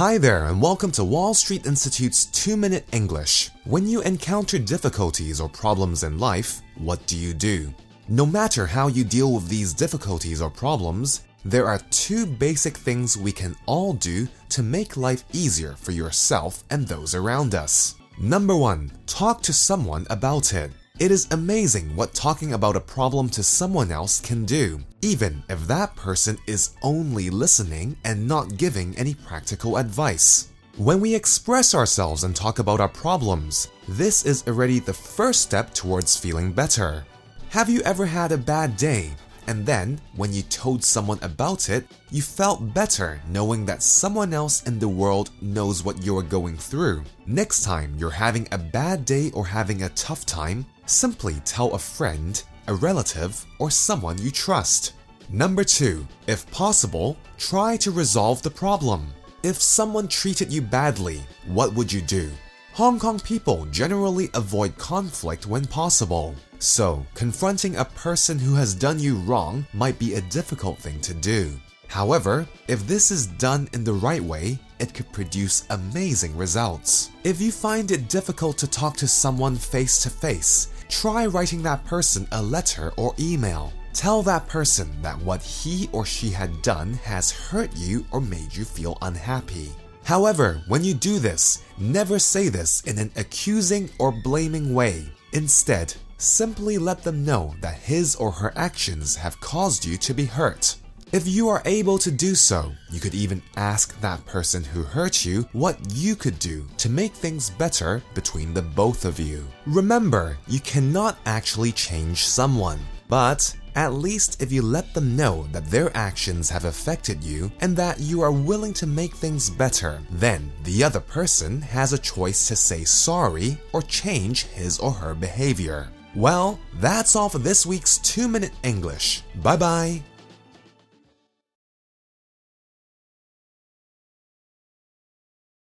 Hi there, and welcome to Wall Street Institute's 2 Minute English. When you encounter difficulties or problems in life, what do you do? No matter how you deal with these difficulties or problems, there are two basic things we can all do to make life easier for yourself and those around us. Number one, talk to someone about it. It is amazing what talking about a problem to someone else can do, even if that person is only listening and not giving any practical advice. When we express ourselves and talk about our problems, this is already the first step towards feeling better. Have you ever had a bad day and then, when you told someone about it, you felt better knowing that someone else in the world knows what you're going through. Next time you're having a bad day or having a tough time, simply tell a friend, a relative, or someone you trust. Number 2. If possible, try to resolve the problem. If someone treated you badly, what would you do? Hong Kong people generally avoid conflict when possible. So, confronting a person who has done you wrong might be a difficult thing to do. However, if this is done in the right way, it could produce amazing results. If you find it difficult to talk to someone face to face, try writing that person a letter or email. Tell that person that what he or she had done has hurt you or made you feel unhappy. However, when you do this, never say this in an accusing or blaming way. Instead, simply let them know that his or her actions have caused you to be hurt. If you are able to do so, you could even ask that person who hurt you what you could do to make things better between the both of you. Remember, you cannot actually change someone, but at least if you let them know that their actions have affected you and that you are willing to make things better, then the other person has a choice to say sorry or change his or her behavior. Well, that's all for this week's 2 Minute English. Bye bye.